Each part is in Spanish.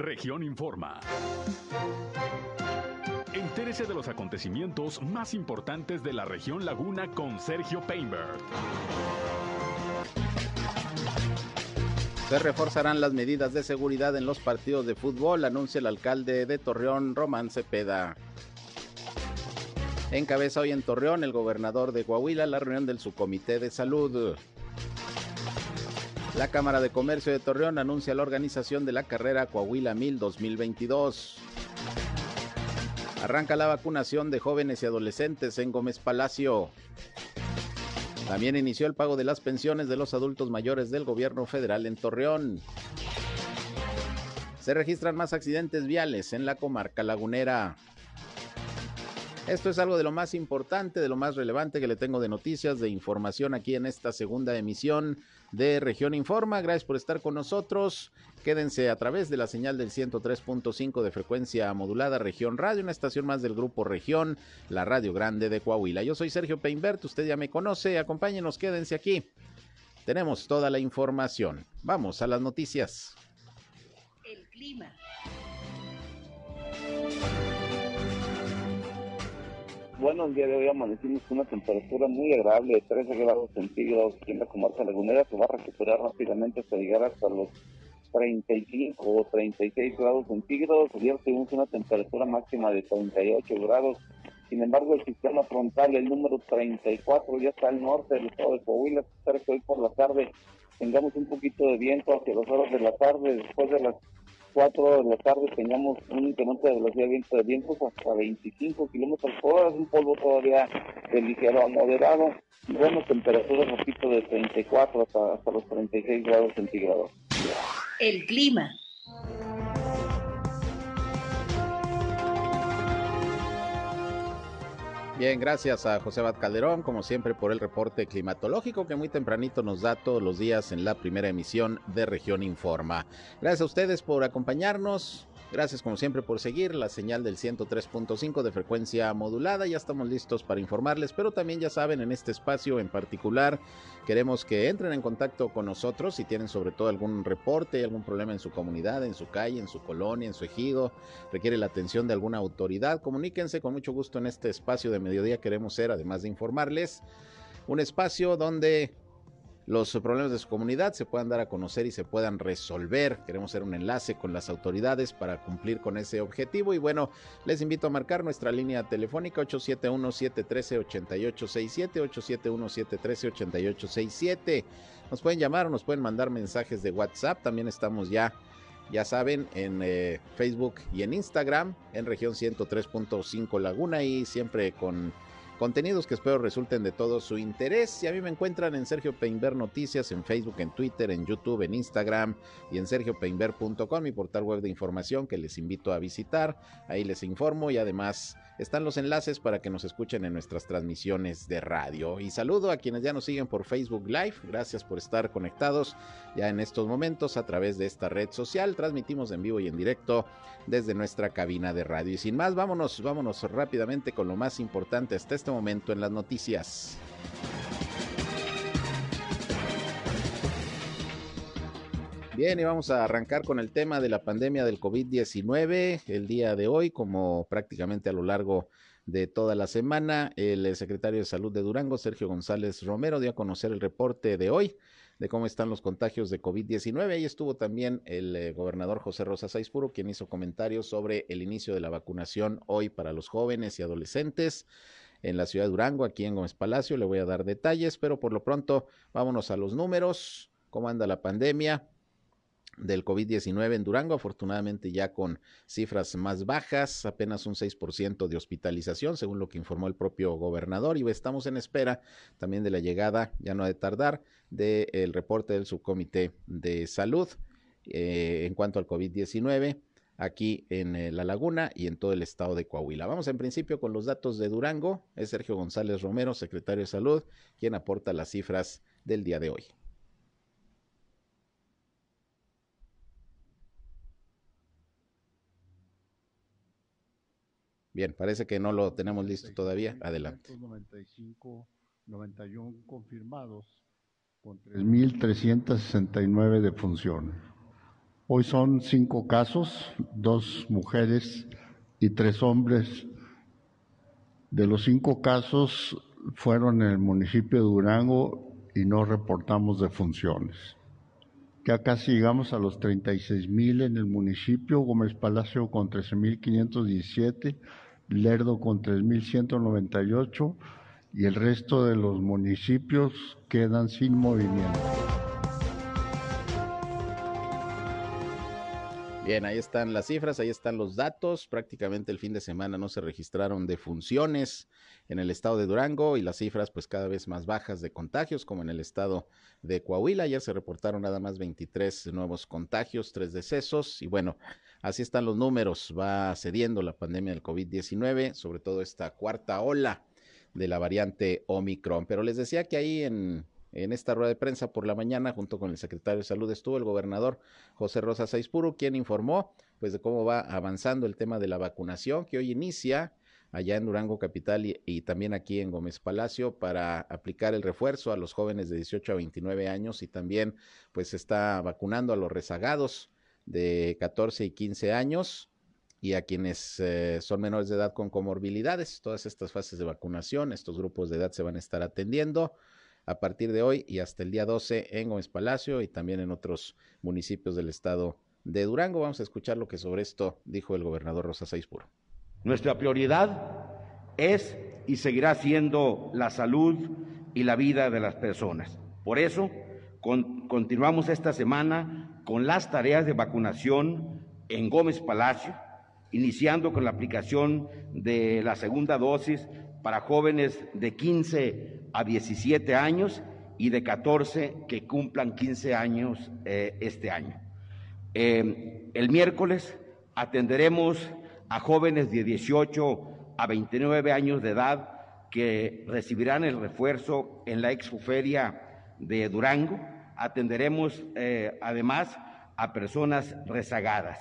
Región Informa. Entérese de los acontecimientos más importantes de la región Laguna con Sergio Painberg. Se reforzarán las medidas de seguridad en los partidos de fútbol, anuncia el alcalde de Torreón, Román Cepeda. Encabeza hoy en Torreón el gobernador de Coahuila la reunión del subcomité de salud. La Cámara de Comercio de Torreón anuncia la organización de la carrera Coahuila 1000 2022. Arranca la vacunación de jóvenes y adolescentes en Gómez Palacio. También inició el pago de las pensiones de los adultos mayores del gobierno federal en Torreón. Se registran más accidentes viales en la comarca lagunera. Esto es algo de lo más importante, de lo más relevante que le tengo de noticias, de información aquí en esta segunda emisión de Región Informa. Gracias por estar con nosotros. Quédense a través de la señal del 103.5 de frecuencia modulada Región Radio, una estación más del grupo Región, la Radio Grande de Coahuila. Yo soy Sergio Peinbert, usted ya me conoce, acompáñenos, quédense aquí. Tenemos toda la información. Vamos a las noticias. El clima. Bueno, el día de hoy amanecimos con una temperatura muy agradable de 13 grados centígrados aquí en la comarca lagunera, que va a recuperar rápidamente hasta llegar hasta los 35 o 36 grados centígrados. Ayer tuvimos una temperatura máxima de 38 grados. Sin embargo, el sistema frontal, el número 34, ya está al norte del estado de Coahuila. Espero que hoy por la tarde tengamos un poquito de viento hacia las horas de la tarde, después de las 4 de la tarde tengamos un incremento de velocidad de viento de vientos hasta 25 kilómetros por hora, es un polvo todavía de ligero a moderado, bueno, temperaturas repito de 34 hasta, hasta los 36 grados centígrados. El clima. Bien, gracias a José Bat Calderón, como siempre, por el reporte climatológico que muy tempranito nos da todos los días en la primera emisión de Región Informa. Gracias a ustedes por acompañarnos. Gracias como siempre por seguir la señal del 103.5 de frecuencia modulada. Ya estamos listos para informarles, pero también ya saben, en este espacio en particular queremos que entren en contacto con nosotros si tienen sobre todo algún reporte, algún problema en su comunidad, en su calle, en su colonia, en su ejido, requiere la atención de alguna autoridad. Comuníquense con mucho gusto en este espacio de mediodía. Queremos ser, además de informarles, un espacio donde los problemas de su comunidad se puedan dar a conocer y se puedan resolver. Queremos hacer un enlace con las autoridades para cumplir con ese objetivo. Y bueno, les invito a marcar nuestra línea telefónica 871-713-8867, 871-713-8867. Nos pueden llamar nos pueden mandar mensajes de WhatsApp. También estamos ya ya saben, en eh, Facebook y en Instagram, en región 103.5 Laguna y siempre con Contenidos que espero resulten de todo su interés. Y a mí me encuentran en Sergio Peinber Noticias, en Facebook, en Twitter, en YouTube, en Instagram y en sergiopeinber.com, mi portal web de información que les invito a visitar. Ahí les informo y además están los enlaces para que nos escuchen en nuestras transmisiones de radio. Y saludo a quienes ya nos siguen por Facebook Live. Gracias por estar conectados ya en estos momentos a través de esta red social. Transmitimos en vivo y en directo desde nuestra cabina de radio. Y sin más, vámonos, vámonos rápidamente con lo más importante hasta este momento en las noticias. Bien, y vamos a arrancar con el tema de la pandemia del COVID-19. El día de hoy, como prácticamente a lo largo de toda la semana, el secretario de Salud de Durango, Sergio González Romero, dio a conocer el reporte de hoy de cómo están los contagios de COVID-19. Ahí estuvo también el eh, gobernador José Rosa Saizpuro, quien hizo comentarios sobre el inicio de la vacunación hoy para los jóvenes y adolescentes en la ciudad de Durango, aquí en Gómez Palacio. Le voy a dar detalles, pero por lo pronto vámonos a los números. ¿Cómo anda la pandemia? del COVID-19 en Durango, afortunadamente ya con cifras más bajas, apenas un 6% de hospitalización, según lo que informó el propio gobernador, y estamos en espera también de la llegada, ya no ha de tardar, del reporte del subcomité de salud eh, en cuanto al COVID-19 aquí en eh, La Laguna y en todo el estado de Coahuila. Vamos en principio con los datos de Durango. Es Sergio González Romero, secretario de Salud, quien aporta las cifras del día de hoy. Bien, parece que no lo tenemos listo todavía. Adelante. 95, 91 confirmados con 3.369 de función. Hoy son cinco casos, dos mujeres y tres hombres. De los cinco casos fueron en el municipio de Durango y no reportamos defunciones. Ya casi llegamos a los 36 mil en el municipio, Gómez Palacio con 13.517, Lerdo con 3.198 y el resto de los municipios quedan sin movimiento. Bien, ahí están las cifras, ahí están los datos. Prácticamente el fin de semana no se registraron defunciones en el estado de Durango y las cifras pues cada vez más bajas de contagios, como en el estado de Coahuila. Ya se reportaron nada más 23 nuevos contagios, tres decesos y bueno, así están los números. Va cediendo la pandemia del COVID-19, sobre todo esta cuarta ola de la variante Omicron. Pero les decía que ahí en en esta rueda de prensa por la mañana, junto con el secretario de Salud, estuvo el gobernador José Rosa Saispuro, quien informó pues de cómo va avanzando el tema de la vacunación, que hoy inicia allá en Durango Capital y, también aquí en Gómez Palacio para aplicar el refuerzo a los jóvenes de 18 a 29 años y también pues está vacunando a los rezagados de 14 y 15 años y a quienes eh, son menores de edad con comorbilidades. Todas estas fases de vacunación, estos grupos de edad se van a estar atendiendo a partir de hoy y hasta el día 12 en Gómez Palacio y también en otros municipios del estado de Durango. Vamos a escuchar lo que sobre esto dijo el gobernador Rosa Saizpuro. Nuestra prioridad es y seguirá siendo la salud y la vida de las personas. Por eso, continuamos esta semana con las tareas de vacunación en Gómez Palacio, iniciando con la aplicación de la segunda dosis para jóvenes de 15 a 17 años y de 14 que cumplan 15 años eh, este año. Eh, el miércoles atenderemos a jóvenes de 18 a 29 años de edad que recibirán el refuerzo en la expoferia de Durango. Atenderemos eh, además a personas rezagadas.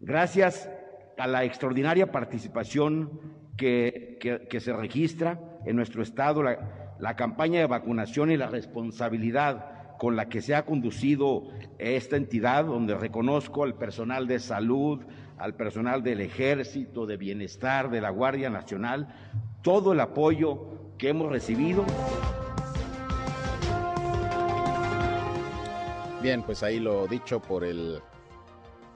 Gracias a la extraordinaria participación que, se registra en nuestro Estado, la, campaña de vacunación y la responsabilidad con la que se ha conducido esta entidad, donde reconozco al personal de salud, al personal del ejército, de bienestar, de la Guardia Nacional, todo el apoyo que hemos recibido. Bien, pues ahí lo dicho por el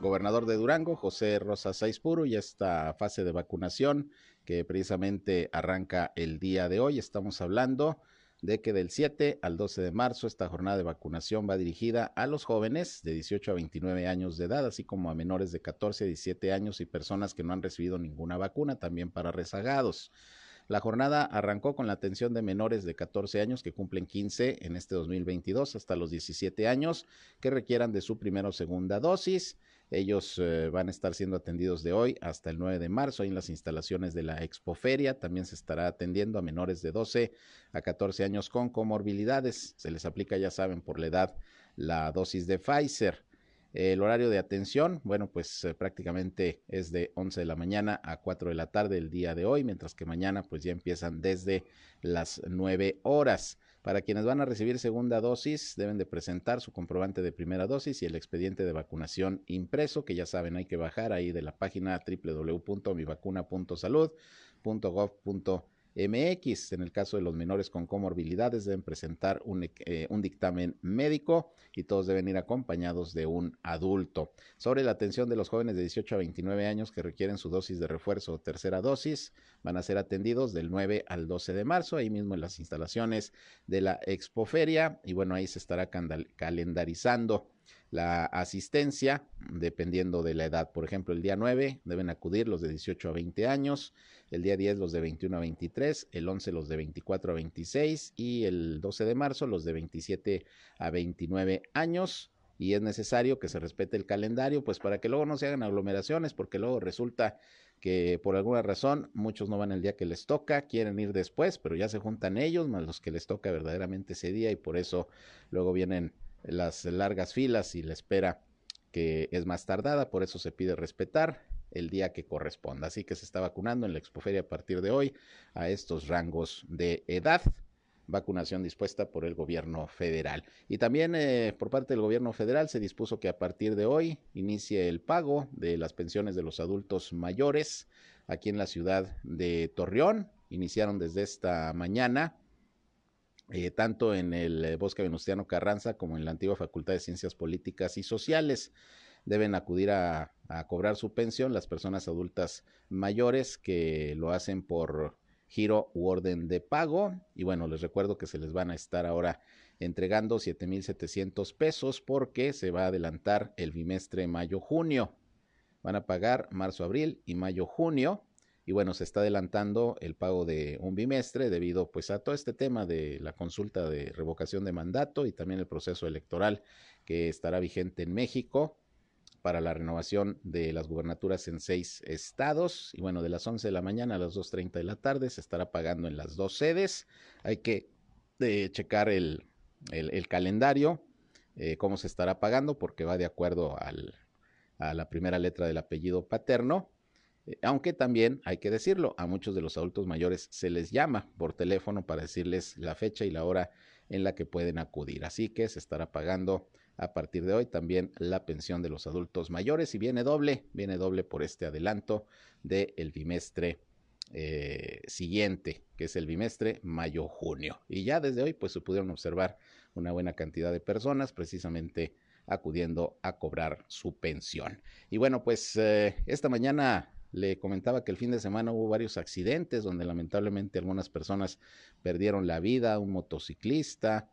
gobernador de Durango, José Rosa Saizpuro, y esta fase de vacunación que precisamente arranca el día de hoy. Estamos hablando de que del 7 al 12 de marzo esta jornada de vacunación va dirigida a los jóvenes de 18 a 29 años de edad, así como a menores de 14 a 17 años y personas que no han recibido ninguna vacuna, también para rezagados. La jornada arrancó con la atención de menores de 14 años que cumplen 15 en este 2022 hasta los 17 años que requieran de su primera o segunda dosis. Ellos eh, van a estar siendo atendidos de hoy hasta el 9 de marzo en las instalaciones de la Expoferia. También se estará atendiendo a menores de 12 a 14 años con comorbilidades. Se les aplica, ya saben, por la edad la dosis de Pfizer. El horario de atención, bueno, pues eh, prácticamente es de 11 de la mañana a 4 de la tarde el día de hoy, mientras que mañana pues ya empiezan desde las 9 horas. Para quienes van a recibir segunda dosis, deben de presentar su comprobante de primera dosis y el expediente de vacunación impreso, que ya saben, hay que bajar ahí de la página www.mivacuna.salud.gov.mx MX. En el caso de los menores con comorbilidades deben presentar eh, un, dictamen médico y todos deben ir acompañados de un adulto. Sobre la atención de los jóvenes de 18 a 29 años que requieren su dosis de refuerzo o tercera dosis, van a ser atendidos del 9 al 12 de marzo, ahí mismo en las instalaciones de la Expoferia y bueno, ahí se estará calendarizando la asistencia, dependiendo de la edad. Por ejemplo, el día 9 deben acudir los de 18 a 20 años, el día 10 los de 21 a 23, el 11 los de 24 a 26 y el 12 de marzo los de 27 a 29 años. Y es necesario que se respete el calendario, pues para que luego no se hagan aglomeraciones, porque luego resulta que por alguna razón muchos no van el día que les toca, quieren ir después, pero ya se juntan ellos más los que les toca verdaderamente ese día y por eso luego vienen las largas filas y la espera que es más tardada, por eso se pide respetar el día que corresponda. Así que se está vacunando en la Expoferia a partir de hoy a estos rangos de edad. vacunación dispuesta por el gobierno federal. Y también eh, por parte del gobierno federal se dispuso que a partir de hoy inicie el pago de las pensiones de los adultos mayores aquí en la ciudad de Torreón. Iniciaron desde esta mañana. Eh, tanto en el eh, Bosque Venustiano Carranza como en la antigua Facultad de Ciencias Políticas y Sociales. Deben acudir a cobrar su pensión las personas adultas mayores que lo hacen por giro u orden de pago. Y bueno, les recuerdo que se les van a estar ahora entregando 7.700 pesos porque se va a adelantar el bimestre mayo-junio. Van a pagar marzo-abril y mayo-junio. Y bueno, se está adelantando el pago de un bimestre debido pues a todo este tema de la consulta de revocación de mandato y también el proceso electoral que estará vigente en México para la renovación de las gubernaturas en seis estados. Y bueno, de las 11 de la mañana a las 2.30 de la tarde se estará pagando en las dos sedes. Hay que eh, checar el, calendario, eh, cómo se estará pagando, porque va de acuerdo a la primera letra del apellido paterno. Eh, aunque también hay que decirlo, a muchos de los adultos mayores se les llama por teléfono para decirles la fecha y la hora en la que pueden acudir. Así que se estará pagando a partir de hoy también la pensión de los adultos mayores y viene doble, viene doble por este adelanto del bimestre eh, siguiente, que es el bimestre mayo-junio. Y ya desde hoy pues se pudieron observar una buena cantidad de personas precisamente acudiendo a cobrar su pensión. Y bueno, pues eh, esta mañana le comentaba que el fin de semana hubo varios accidentes donde lamentablemente algunas personas perdieron la vida, un motociclista,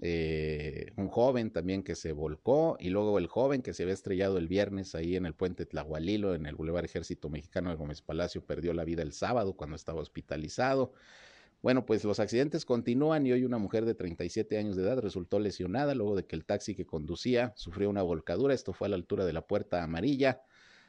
eh, un joven también que se volcó y luego el joven que se había estrellado el viernes ahí en el puente Tlahualilo, en el Boulevard Ejército Mexicano de Gómez Palacio, perdió la vida el sábado cuando estaba hospitalizado. Bueno, pues los accidentes continúan y hoy una mujer de 37 años de edad resultó lesionada luego de que el taxi que conducía sufrió una volcadura. Esto fue a la altura de la puerta amarilla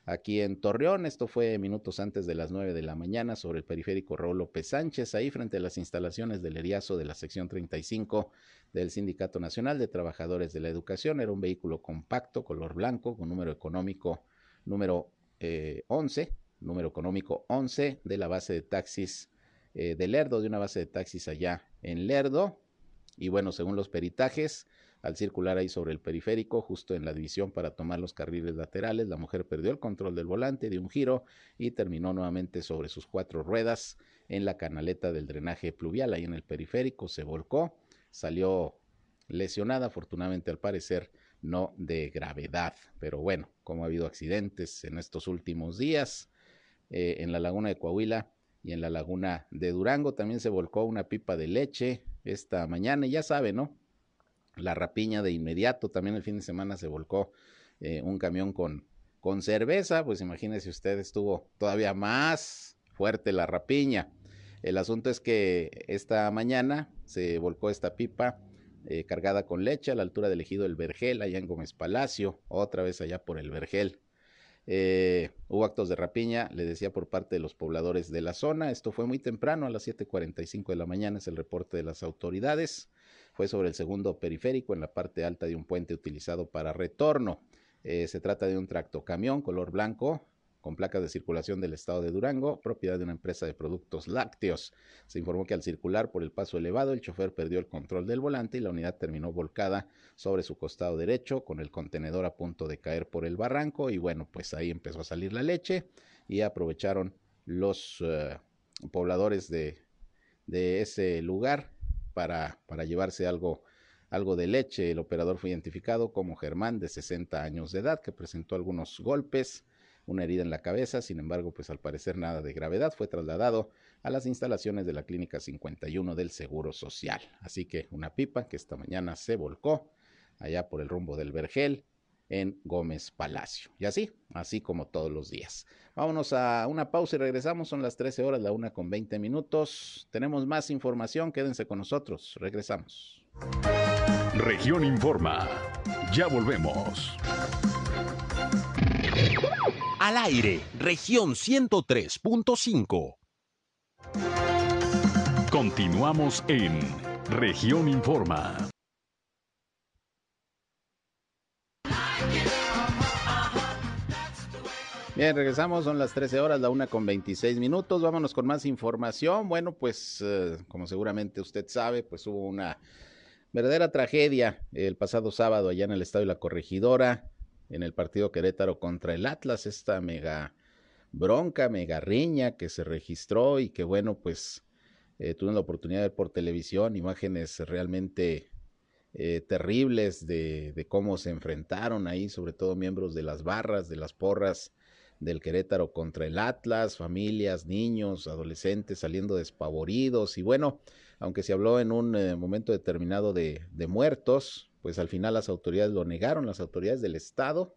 aquí en Torreón. Esto fue minutos antes de las 9 de la mañana sobre el periférico Raúl López Sánchez, ahí frente a las instalaciones del ERIAZO de la sección 35 del Sindicato Nacional de Trabajadores de la Educación. Era un vehículo compacto, color blanco, con número económico número 11, eh, número económico 11 de la base de taxis eh, de Lerdo, de una base de taxis allá en Lerdo. Y bueno, según los peritajes, al circular ahí sobre el periférico, justo en la división para tomar los carriles laterales, la mujer perdió el control del volante, dio un giro y terminó nuevamente sobre sus cuatro ruedas en la canaleta del drenaje pluvial, ahí en el periférico, se volcó, salió lesionada, afortunadamente al parecer no de gravedad, pero bueno, como ha habido accidentes en estos últimos días, eh, en la laguna de Coahuila y en la laguna de Durango también se volcó una pipa de leche esta mañana y ya sabe, ¿no? La rapiña de inmediato. También el fin de semana se volcó eh, un camión con, con cerveza, pues imagínese usted, estuvo todavía más fuerte la rapiña. El asunto es que esta mañana se volcó esta pipa eh, cargada con leche a la altura del ejido El Vergel, allá en Gómez Palacio, otra vez allá por El Vergel. Eh, hubo actos de rapiña, le decía, por parte de los pobladores de la zona. Esto fue muy temprano, a las 7.45 de la mañana es el reporte de las autoridades fue sobre el segundo periférico en la parte alta de un puente utilizado para retorno. Eh, se trata de un tractocamión color blanco con placas de circulación del estado de Durango, propiedad de una empresa de productos lácteos. Se informó que al circular por el paso elevado, el chofer perdió el control del volante y la unidad terminó volcada sobre su costado derecho, con el contenedor a punto de caer por el barranco. Y bueno, pues ahí empezó a salir la leche y aprovecharon los eh, pobladores de, de ese lugar para, llevarse algo, algo de leche. El operador fue identificado como Germán, de 60 años de edad, que presentó algunos golpes, una herida en la cabeza, sin embargo, pues al parecer nada de gravedad, fue trasladado a las instalaciones de la Clínica 51 del Seguro Social. Así que una pipa que esta mañana se volcó allá por el rumbo del Vergel en Gómez Palacio. Y así, así como todos los días. Vámonos a una pausa y regresamos. Son las 13 horas, la una con 20 minutos. Tenemos más información. Quédense con nosotros. Regresamos. Región Informa. Ya volvemos. Al aire, región 103.5. Continuamos en región Informa. Bien, regresamos, son las 13 horas, la una con 26 minutos. Vámonos con más información. Bueno, pues eh, como seguramente usted sabe, pues hubo una verdadera tragedia el pasado sábado allá en el Estadio La Corregidora, en el partido Querétaro contra el Atlas, esta mega bronca, mega riña que se registró y que bueno, pues eh, la oportunidad de ver por televisión imágenes realmente eh, terribles de, cómo se enfrentaron ahí, sobre todo miembros de las barras, de las porras del Querétaro contra el Atlas, familias, niños, adolescentes saliendo despavoridos y bueno, aunque se habló en un eh, momento determinado de, de, muertos, pues al final las autoridades lo negaron, las autoridades del Estado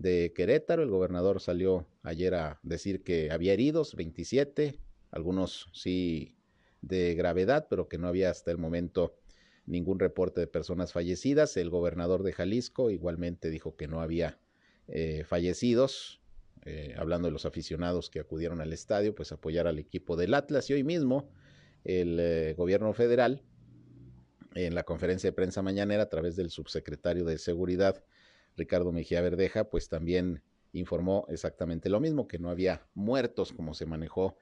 de Querétaro, el gobernador salió ayer a decir que había heridos, 27, algunos sí de gravedad, pero que no había hasta el momento ningún reporte de personas fallecidas. El gobernador de Jalisco igualmente dijo que no había eh, fallecidos, eh, hablando de los aficionados que acudieron al estadio, pues apoyar al equipo del Atlas. Y hoy mismo el eh, gobierno federal, en la conferencia de prensa mañanera, a través del subsecretario de Seguridad, Ricardo Mejía Verdeja, pues también informó exactamente lo mismo, que no había muertos como se manejó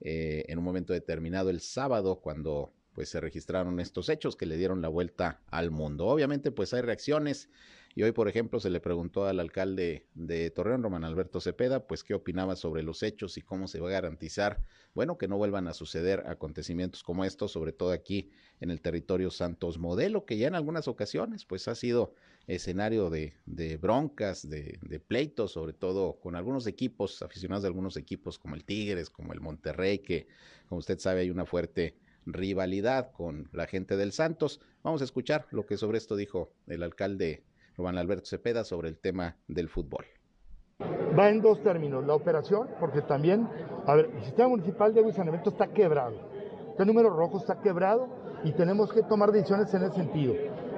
eh, en un momento determinado el sábado, cuando pues se registraron estos hechos que le dieron la vuelta al mundo. Obviamente pues hay reacciones y hoy, por ejemplo, se le preguntó al alcalde de Torreón, Román Alberto Cepeda, pues qué opinaba sobre los hechos y cómo se va a garantizar, bueno, que no vuelvan a suceder acontecimientos como estos, sobre todo aquí en el territorio Santos Modelo, que ya en algunas ocasiones, pues ha sido escenario de, de broncas, de, de, pleitos, sobre todo con algunos equipos, aficionados de algunos equipos como el Tigres, como el Monterrey, que como usted sabe hay una fuerte rivalidad con la gente del Santos. Vamos a escuchar lo que sobre esto dijo el alcalde Juan Alberto Cepeda sobre el tema del fútbol. Va en dos términos, la operación, porque también, a ver, el sistema municipal de agua y saneamiento está quebrado, este número rojo está quebrado y tenemos que tomar decisiones en ese sentido,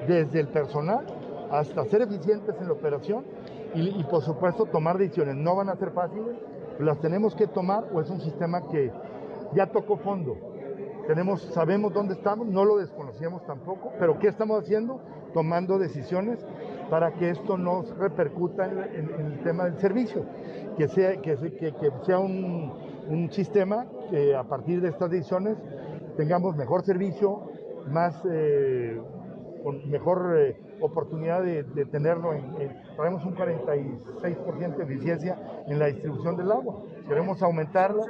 desde el personal hasta ser eficientes en la operación y, y por supuesto tomar decisiones. No van a ser fáciles, las tenemos que tomar o es un sistema que ya tocó fondo. Tenemos, sabemos dónde estamos, no lo desconocíamos tampoco, pero ¿qué estamos haciendo? Tomando decisiones para que esto no repercuta en, el tema del servicio, que sea, que, que, que sea un, un, sistema que a partir de estas decisiones tengamos mejor servicio, más, eh, con mejor eh, oportunidad de, tenerlo. En, en, traemos un 46% de eficiencia en la distribución del agua. Queremos aumentarla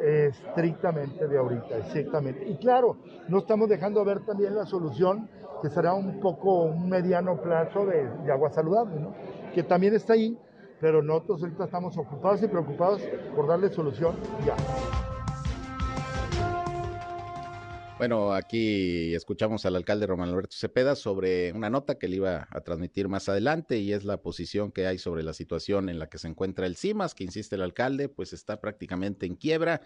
eh, estrictamente de ahorita, exactamente. Y claro, no estamos dejando ver también la solución que será un poco un mediano plazo de, de agua saludable, ¿no? que también está ahí, pero nosotros ahorita estamos ocupados y preocupados por darle solución ya. Bueno, aquí escuchamos al alcalde Román Alberto Cepeda sobre una nota que le iba a transmitir más adelante y es la posición que hay sobre la situación en la que se encuentra el CIMAS, que insiste el alcalde, pues está prácticamente en quiebra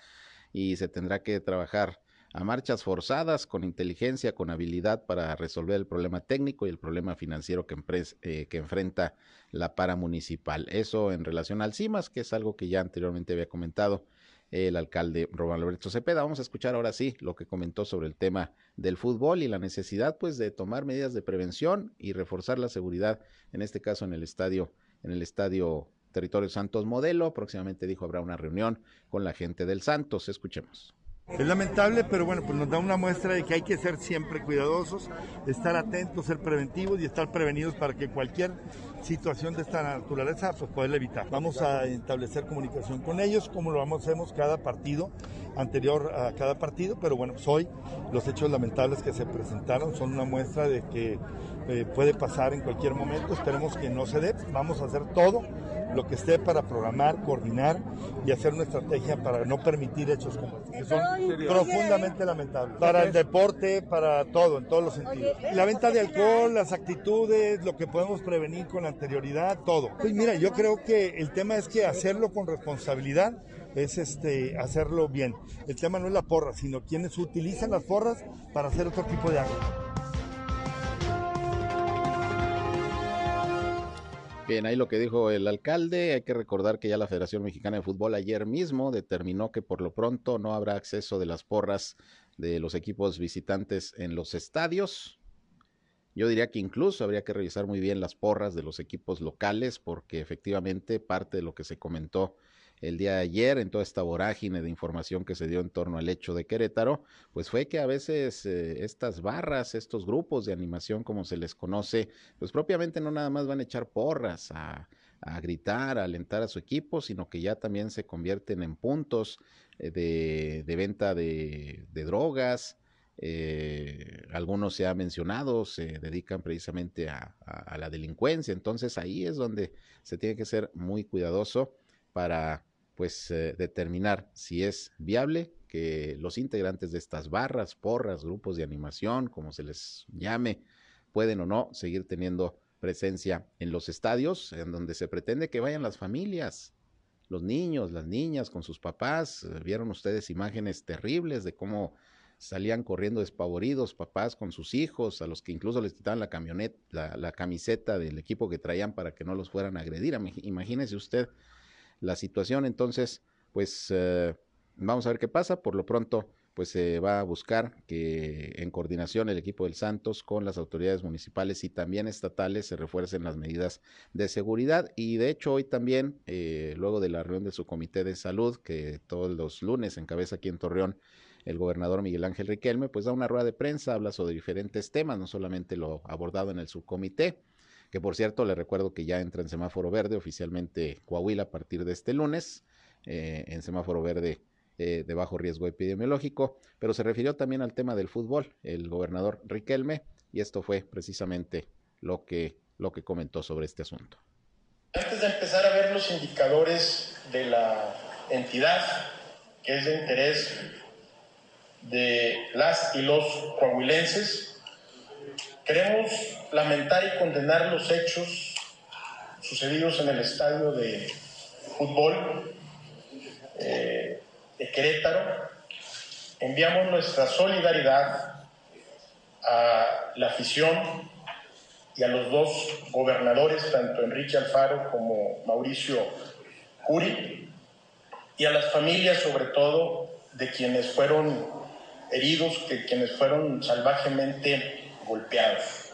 y se tendrá que trabajar a marchas forzadas, con inteligencia, con habilidad para resolver el problema técnico y el problema financiero que, eh, enfrenta la para municipal. Eso en relación al CIMAS, que es algo que ya anteriormente había comentado el alcalde Román Alberto Cepeda. Vamos a escuchar ahora sí lo que comentó sobre el tema del fútbol y la necesidad pues de tomar medidas de prevención y reforzar la seguridad, en este caso en el estadio, en el estadio Territorio Santos Modelo. Próximamente dijo habrá una reunión con la gente del Santos. Escuchemos. Es lamentable, pero bueno, pues nos da una muestra de que hay que ser siempre cuidadosos, estar atentos, ser preventivos y estar prevenidos para que cualquier situación de esta naturaleza pues poderla evitar. Vamos a establecer comunicación con ellos, como lo hacemos cada partido, anterior a cada partido, pero bueno, pues hoy los hechos lamentables que se presentaron son una muestra de que eh, puede pasar en cualquier momento, esperemos que no se dé, vamos a hacer todo lo que esté para programar, coordinar y hacer una estrategia para no permitir hechos como estos, que son profundamente lamentables. Para el deporte, para todo, en todos los sentidos. La venta de alcohol, las actitudes, lo que podemos prevenir con anterioridad, todo. Pues mira, yo creo que el tema es que hacerlo con responsabilidad es este hacerlo bien. El tema no es la porra, sino quienes utilizan las porras para hacer otro tipo de actos. Bien, ahí lo que dijo el alcalde, hay que recordar que ya la Federación Mexicana de Fútbol ayer mismo determinó que por lo pronto no habrá acceso de las porras de los equipos visitantes en los estadios. Yo diría que incluso habría que revisar muy bien las porras de los equipos locales porque efectivamente parte de lo que se comentó el día de ayer en toda esta vorágine de información que se dio en torno al hecho de Querétaro, pues fue que a veces eh, estas barras, estos grupos de animación como se les conoce, pues propiamente no nada más van a echar porras a, gritar, a alentar a su equipo, sino que ya también se convierten en puntos eh, de, venta de, drogas. Eh, algunos se ha mencionado, se dedican precisamente a, a la delincuencia, entonces ahí es donde se tiene que ser muy cuidadoso para pues eh, determinar si es viable que los integrantes de estas barras, porras, grupos de animación, como se les llame, pueden o no seguir teniendo presencia en los estadios, en donde se pretende que vayan las familias, los niños, las niñas con sus papás. Eh, vieron ustedes imágenes terribles de cómo salían corriendo despavoridos papás con sus hijos, a los que incluso les quitaban la camioneta, la, la camiseta del equipo que traían para que no los fueran a agredir. Imagínese usted la situación. Entonces, pues eh, vamos a ver qué pasa. Por lo pronto, pues se va a buscar que en coordinación el equipo del Santos con las autoridades municipales y también estatales se refuercen las medidas de seguridad. Y de hecho hoy también, eh, luego de la reunión de su comité de salud, que todos los lunes encabeza aquí en Torreón, el gobernador Miguel Ángel Riquelme, pues da una rueda de prensa, habla sobre diferentes temas, no solamente lo abordado en el subcomité que por cierto le recuerdo que ya entra en semáforo verde oficialmente Coahuila a partir de este lunes, eh, en semáforo verde eh, de bajo riesgo epidemiológico, pero se refirió también al tema del fútbol, el gobernador Riquelme, y esto fue precisamente lo que, lo que comentó sobre este asunto. Antes de empezar a ver los indicadores de la entidad, que es de interés de las y los coahuilenses, Queremos lamentar y condenar los hechos sucedidos en el estadio de fútbol eh, de Querétaro. Enviamos nuestra solidaridad a la afición y a los dos gobernadores, tanto Enrique Alfaro como Mauricio Curi, y a las familias sobre todo de quienes fueron heridos, de quienes fueron salvajemente golpeados.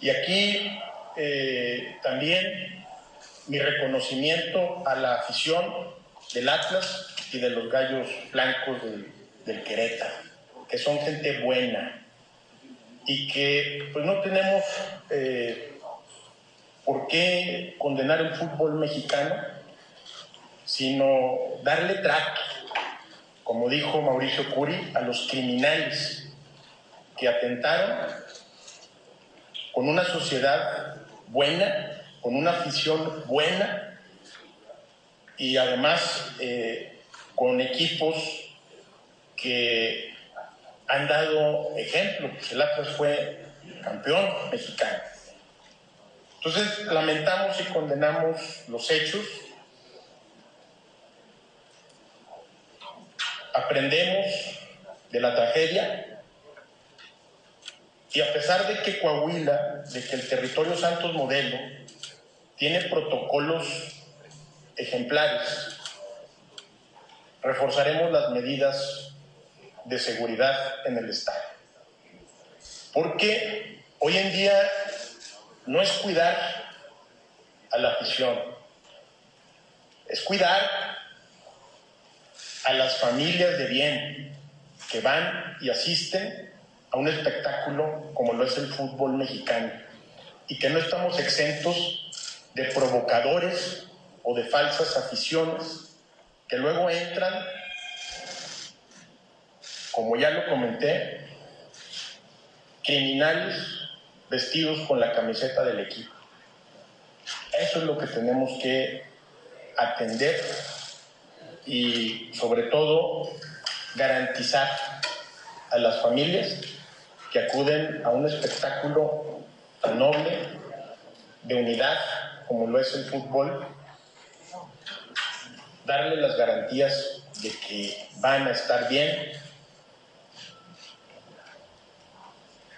Y aquí eh, también mi reconocimiento a la afición del Atlas y de los gallos blancos del Querétaro, que son gente buena y que pues no tenemos eh, por qué condenar el fútbol mexicano, sino darle trato, como dijo Mauricio Curi, a los criminales que atentaron con una sociedad buena, con una afición buena y además eh, con equipos que han dado ejemplo. El Atlas fue campeón mexicano. Entonces lamentamos y condenamos los hechos. Aprendemos de la tragedia y a pesar de que Coahuila, de que el territorio Santos Modelo tiene protocolos ejemplares, reforzaremos las medidas de seguridad en el Estado. Porque hoy en día no es cuidar a la afición, es cuidar a las familias de bien que van y asisten a un espectáculo como lo es el fútbol mexicano y que no estamos exentos de provocadores o de falsas aficiones que luego entran, como ya lo comenté, criminales vestidos con la camiseta del equipo. Eso es lo que tenemos que atender y sobre todo garantizar a las familias que acuden a un espectáculo tan noble, de unidad, como lo es el fútbol, darle las garantías de que van a estar bien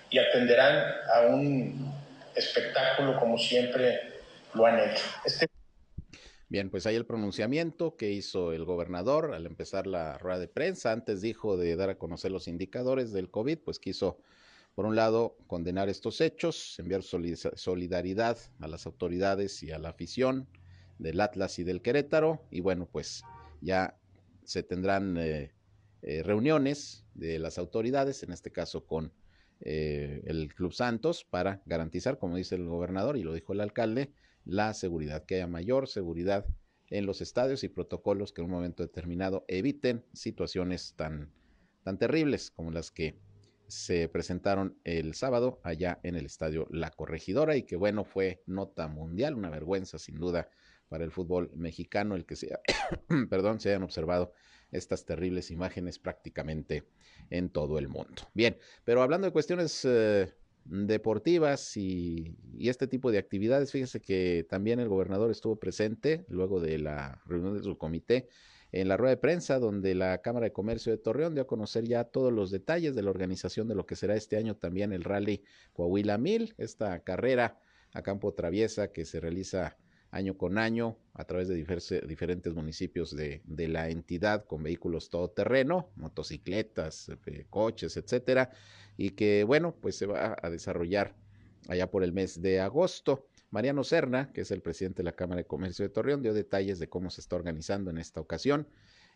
y atenderán a un espectáculo como siempre lo han hecho. Este Bien, pues hay el pronunciamiento que hizo el gobernador al empezar la rueda de prensa. Antes dijo de dar a conocer los indicadores del COVID, pues quiso por un lado, condenar estos hechos, enviar solidaridad a las autoridades y a la afición del Atlas y del Querétaro, y bueno, pues ya se tendrán eh, eh, reuniones de las autoridades, en este caso con eh, el Club Santos, para garantizar, como dice el gobernador y lo dijo el alcalde, la seguridad, que haya mayor seguridad en los estadios y protocolos que en un momento determinado eviten situaciones tan, tan terribles como las que se presentaron el sábado allá en el estadio La Corregidora y que bueno, fue nota mundial, una vergüenza sin duda para el fútbol mexicano el que se, perdón, se hayan observado estas terribles imágenes prácticamente en todo el mundo. Bien, pero hablando de cuestiones eh, deportivas y, y, este tipo de actividades, fíjese que también el gobernador estuvo presente luego de la reunión de su comité en la rueda de prensa donde la Cámara de Comercio de Torreón dio a conocer ya todos los detalles de la organización de lo que será este año también el Rally Coahuila 1000, esta carrera a campo traviesa que se realiza año con año a través de diferentes municipios de, de, la entidad con vehículos todoterreno, motocicletas, eh, coches, etcétera, y que bueno, pues se va a desarrollar allá por el mes de agosto. Mariano Serna, que es el presidente de la Cámara de Comercio de Torreón, dio detalles de cómo se está organizando en esta ocasión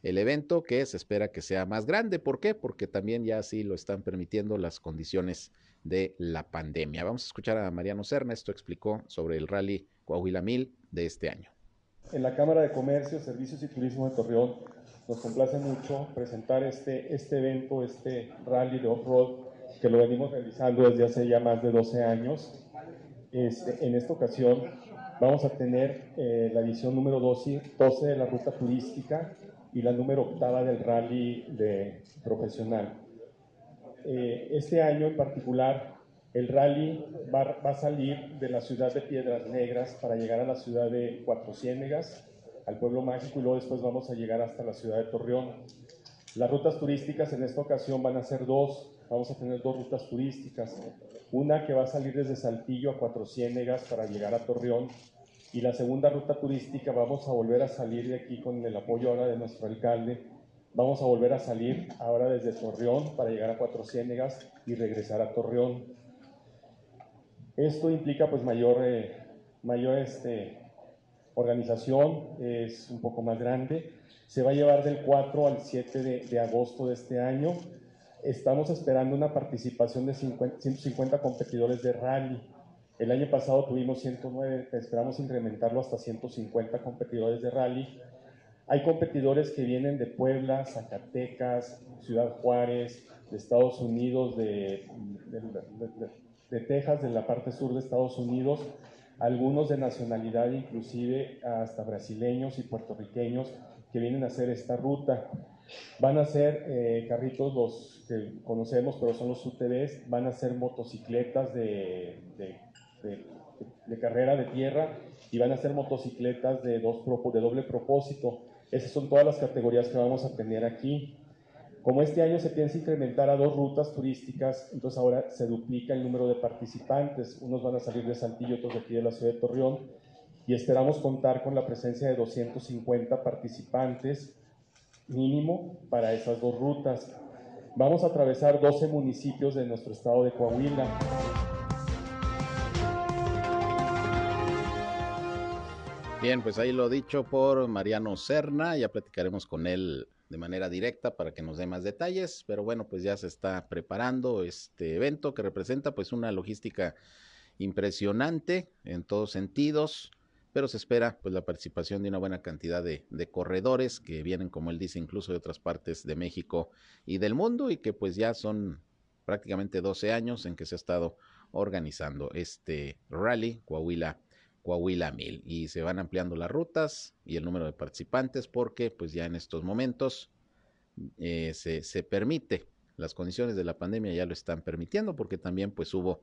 el evento, que se espera que sea más grande. ¿Por qué? Porque también ya así lo están permitiendo las condiciones de la pandemia. Vamos a escuchar a Mariano Serna, esto explicó sobre el rally Coahuila Mil de este año. En la Cámara de Comercio, Servicios y Turismo de Torreón nos complace mucho presentar este, este evento, este rally de off-road que lo venimos realizando desde hace ya más de 12 años este, en esta ocasión vamos a tener eh, la edición número 12, 12, de la ruta turística y la número octava del rally de profesional. Eh, este año en particular, el rally va, va, a salir de la ciudad de Piedras Negras para llegar a la ciudad de Cuatro Ciénegas, al pueblo mágico, y luego después vamos a llegar hasta la ciudad de Torreón. Las rutas turísticas en esta ocasión van a ser dos, vamos a tener dos rutas turísticas. Una que va a salir desde Saltillo a Cuatro Ciénegas para llegar a Torreón. Y la segunda ruta turística vamos a volver a salir de aquí con el apoyo ahora de nuestro alcalde. Vamos a volver a salir ahora desde Torreón para llegar a Cuatro Ciénegas y regresar a Torreón. Esto implica pues mayor, eh, mayor este, organización, es un poco más grande. Se va a llevar del 4 al 7 de, de agosto de este año estamos esperando una participación de 150 competidores de rally. El año pasado tuvimos 109, esperamos incrementarlo hasta 150 competidores de rally. Hay competidores que vienen de Puebla, Zacatecas, Ciudad Juárez, de Estados Unidos, de, de, Texas, de la parte sur de Estados Unidos, algunos de nacionalidad inclusive hasta brasileños y puertorriqueños que vienen a hacer esta ruta. Van a ser eh, carritos los que conocemos, pero son los UTVs, van a ser motocicletas de, de, carrera de tierra y van a ser motocicletas de, dos, de doble propósito. Esas son todas las categorías que vamos a tener aquí. Como este año se piensa incrementar a dos rutas turísticas, entonces ahora se duplica el número de participantes. Unos van a salir de Saltillo, otros de aquí de la ciudad de Torreón. Y esperamos contar con la presencia de 250 participantes mínimo para esas dos rutas. Vamos a atravesar 12 municipios de nuestro estado de Coahuila. Bien, pues ahí lo dicho por Mariano Serna, ya platicaremos con él de manera directa para que nos dé más detalles, pero bueno, pues ya se está preparando este evento que representa pues una logística impresionante en todos sentidos, pero se espera pues la participación de una buena cantidad de, corredores que vienen, como él dice, incluso de otras partes de México y del mundo y que pues ya son prácticamente 12 años en que se ha estado organizando este rally Coahuila Coahuila 1000 y se van ampliando las rutas y el número de participantes porque pues ya en estos momentos eh, se, se permite. Las condiciones de la pandemia ya lo están permitiendo porque también pues hubo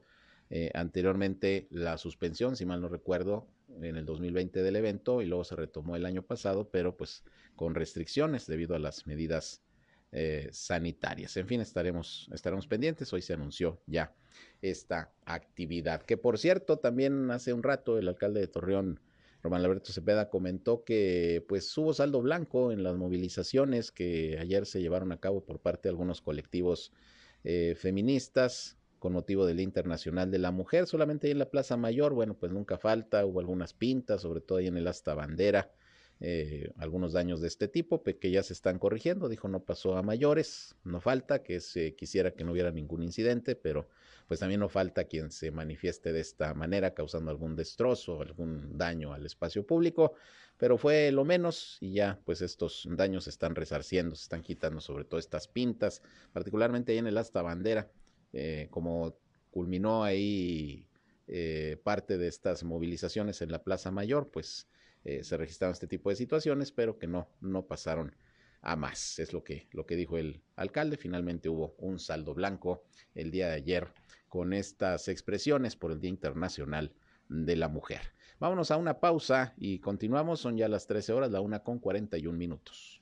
eh, anteriormente la suspensión, si mal no recuerdo, en el 2020 del evento y luego se retomó el año pasado, pero pues con restricciones debido a las medidas eh, sanitarias. En fin, estaremos, estaremos pendientes. Hoy se anunció ya esta actividad. Que por cierto, también hace un rato el alcalde de Torreón, Román Alberto Cepeda, comentó que pues hubo saldo blanco en las movilizaciones que ayer se llevaron a cabo por parte de algunos colectivos eh, feministas con motivo del Internacional de la Mujer. Solamente ahí en la Plaza Mayor, bueno, pues nunca falta, hubo algunas pintas, sobre todo ahí en el Asta Bandera, eh, algunos daños de este tipo que ya se están corrigiendo. Dijo no pasó a mayores, no falta, que se quisiera que no hubiera ningún incidente, pero pues también no falta quien se manifieste de esta manera, causando algún destrozo, algún daño al espacio público, pero fue lo menos y ya pues estos daños se están resarciendo, se están quitando sobre todo estas pintas, particularmente ahí en el asta bandera, eh, como culminó ahí eh, parte de estas movilizaciones en la Plaza Mayor, pues eh, se registraron este tipo de situaciones, pero que no, no pasaron a más. Es lo que, lo que dijo el alcalde. Finalmente hubo un saldo blanco el día de ayer con estas expresiones por el Día Internacional de la Mujer. Vámonos a una pausa y continuamos. Son ya las 13 horas, la una con 41 minutos.